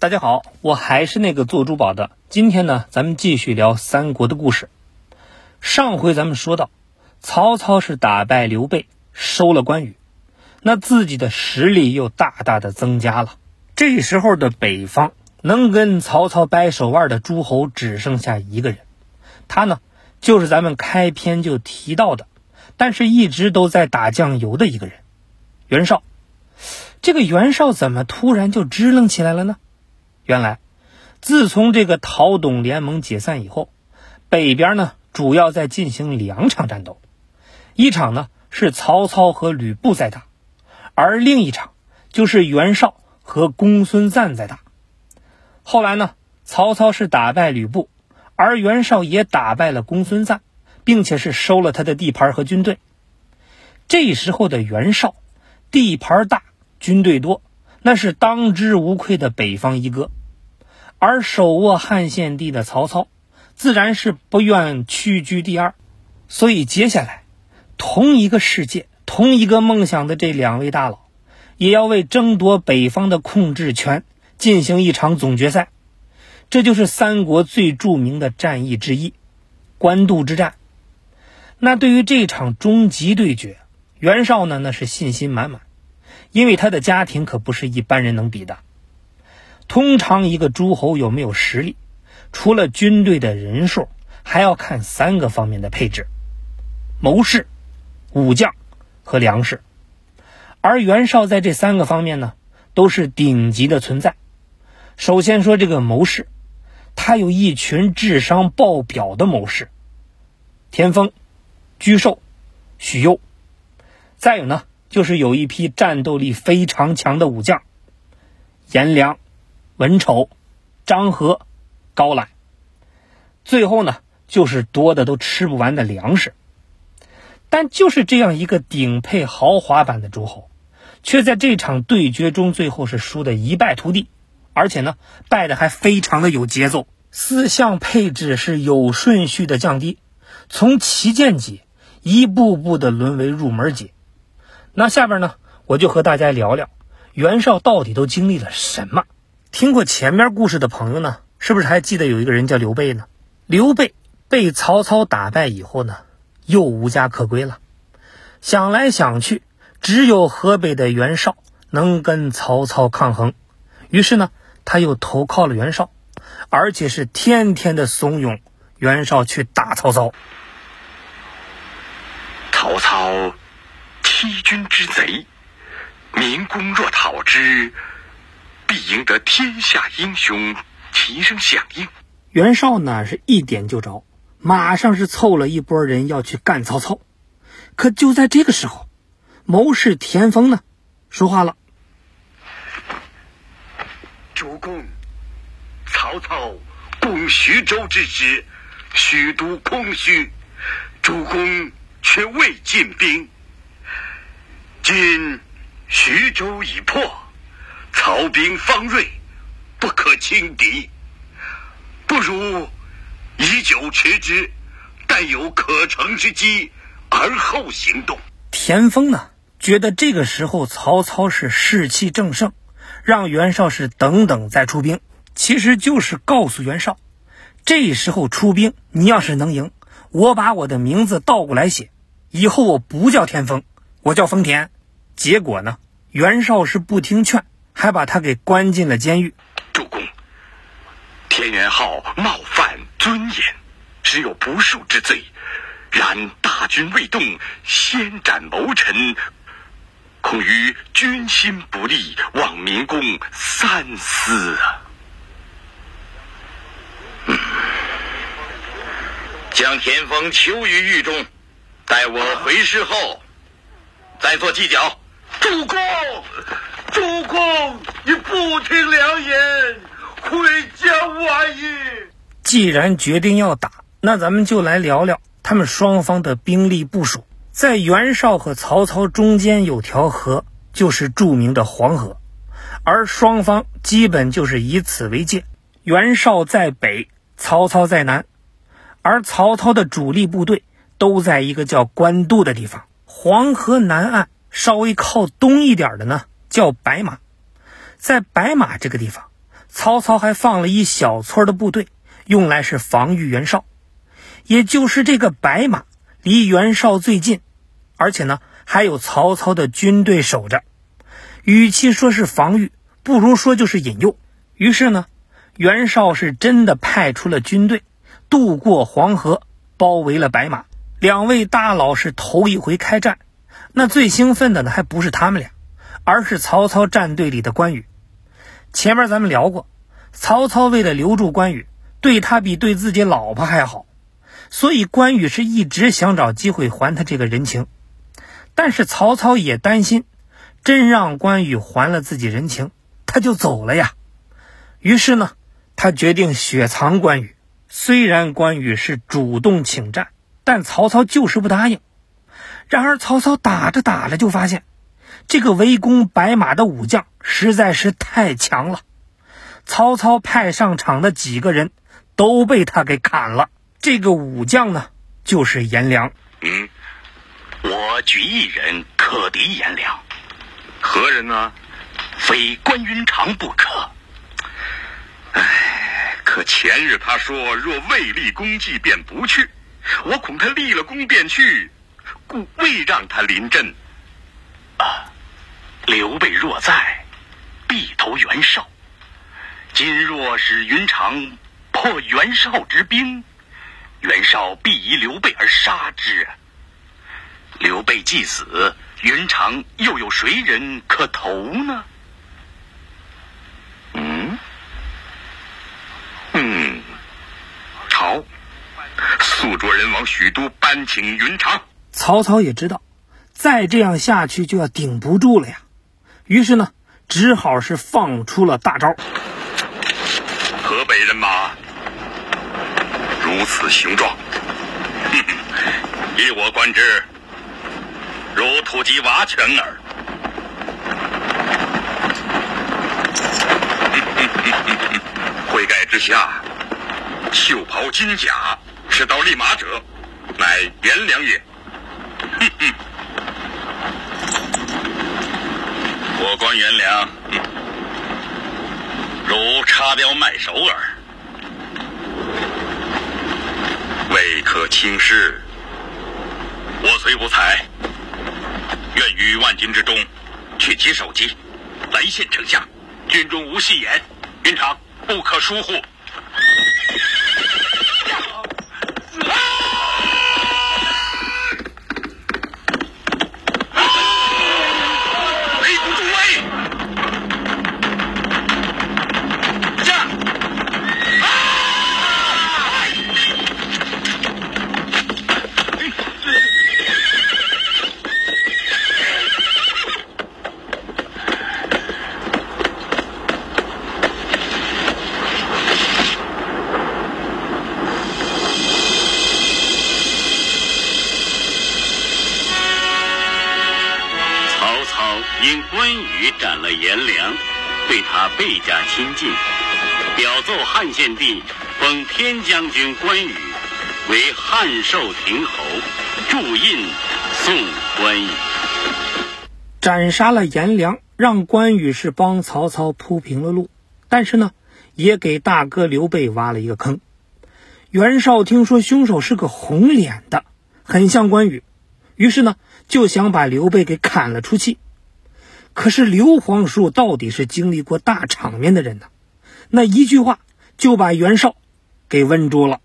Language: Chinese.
大家好，我还是那个做珠宝的。今天呢，咱们继续聊三国的故事。上回咱们说到，曹操是打败刘备，收了关羽，那自己的实力又大大的增加了。这时候的北方，能跟曹操掰手腕的诸侯只剩下一个人，他呢，就是咱们开篇就提到的，但是一直都在打酱油的一个人——袁绍。这个袁绍怎么突然就支棱起来了呢？原来，自从这个陶董联盟解散以后，北边呢主要在进行两场战斗，一场呢是曹操和吕布在打，而另一场就是袁绍和公孙瓒在打。后来呢，曹操是打败吕布，而袁绍也打败了公孙瓒，并且是收了他的地盘和军队。这时候的袁绍，地盘大，军队多，那是当之无愧的北方一哥。而手握汉献帝的曹操，自然是不愿屈居第二，所以接下来，同一个世界、同一个梦想的这两位大佬，也要为争夺北方的控制权进行一场总决赛。这就是三国最著名的战役之一——官渡之战。那对于这场终极对决，袁绍呢，那是信心满满，因为他的家庭可不是一般人能比的。通常一个诸侯有没有实力，除了军队的人数，还要看三个方面的配置：谋士、武将和粮食。而袁绍在这三个方面呢，都是顶级的存在。首先说这个谋士，他有一群智商爆表的谋士：田丰、沮授、许攸。再有呢，就是有一批战斗力非常强的武将：颜良。文丑、张合、高览，最后呢，就是多的都吃不完的粮食。但就是这样一个顶配豪华版的诸侯，却在这场对决中最后是输的一败涂地，而且呢，败的还非常的有节奏，四项配置是有顺序的降低，从旗舰级一步步的沦为入门级。那下边呢，我就和大家聊聊袁绍到底都经历了什么。听过前面故事的朋友呢，是不是还记得有一个人叫刘备呢？刘备被曹操打败以后呢，又无家可归了。想来想去，只有河北的袁绍能跟曹操抗衡。于是呢，他又投靠了袁绍，而且是天天的怂恿袁绍去打曹操。曹操欺君之贼，民公若讨之。必赢得天下英雄齐声响应。袁绍呢是一点就着，马上是凑了一波人要去干曹操。可就在这个时候，谋士田丰呢说话了：“主公，曹操攻徐州之时，许都空虚，主公却未进兵。今徐州已破。”曹兵方锐，不可轻敌。不如以久持之，待有可乘之机而后行动。田丰呢，觉得这个时候曹操是士气正盛，让袁绍是等等再出兵，其实就是告诉袁绍，这时候出兵，你要是能赢，我把我的名字倒过来写，以后我不叫田丰，我叫丰田。结果呢，袁绍是不听劝。还把他给关进了监狱。主公，田元昊冒犯尊严，实有不恕之罪。然大军未动，先斩谋臣，恐于军心不利，望明公三思啊！将田丰囚于狱中，待我回师后再做计较。主公。公，你不听良言，会将晚矣。既然决定要打，那咱们就来聊聊他们双方的兵力部署。在袁绍和曹操中间有条河，就是著名的黄河，而双方基本就是以此为界。袁绍在北，曹操在南，而曹操的主力部队都在一个叫官渡的地方。黄河南岸稍微靠东一点的呢。叫白马，在白马这个地方，曹操还放了一小撮的部队，用来是防御袁绍。也就是这个白马离袁绍最近，而且呢还有曹操的军队守着。与其说是防御，不如说就是引诱。于是呢，袁绍是真的派出了军队，渡过黄河，包围了白马。两位大佬是头一回开战，那最兴奋的呢还不是他们俩，而是曹操战队里的关羽。前面咱们聊过，曹操为了留住关羽，对他比对自己老婆还好，所以关羽是一直想找机会还他这个人情。但是曹操也担心，真让关羽还了自己人情，他就走了呀。于是呢，他决定雪藏关羽。虽然关羽是主动请战。但曹操就是不答应。然而曹操打着打着就发现，这个围攻白马的武将实在是太强了。曹操派上场的几个人都被他给砍了。这个武将呢，就是颜良。嗯，我举一人可敌颜良。何人呢？非关云长不可。唉，可前日他说若未立功绩便不去。我恐他立了功便去，故未让他临阵。啊，刘备若在，必投袁绍。今若使云长破袁绍之兵，袁绍必疑刘备而杀之。刘备既死，云长又有谁人可投呢？嗯，嗯，好。速着人往许都搬请云长。曹操也知道，再这样下去就要顶不住了呀。于是呢，只好是放出了大招。河北人马如此形状，依我观之，如土鸡瓦犬耳。灰盖之下，袖袍金甲。持刀立马者，乃颜良也。我观颜良，如插标卖首耳，未可轻视。我虽无才，愿于万军之中，取其首级，来献丞相。军中无戏言，云长不可疏忽。对他倍加亲近，表奏汉献帝封天将军关羽为汉寿亭侯，铸印送关羽。斩杀了颜良，让关羽是帮曹操铺平了路，但是呢，也给大哥刘备挖了一个坑。袁绍听说凶手是个红脸的，很像关羽，于是呢，就想把刘备给砍了出气。可是刘皇叔到底是经历过大场面的人呢，那一句话就把袁绍给问住了。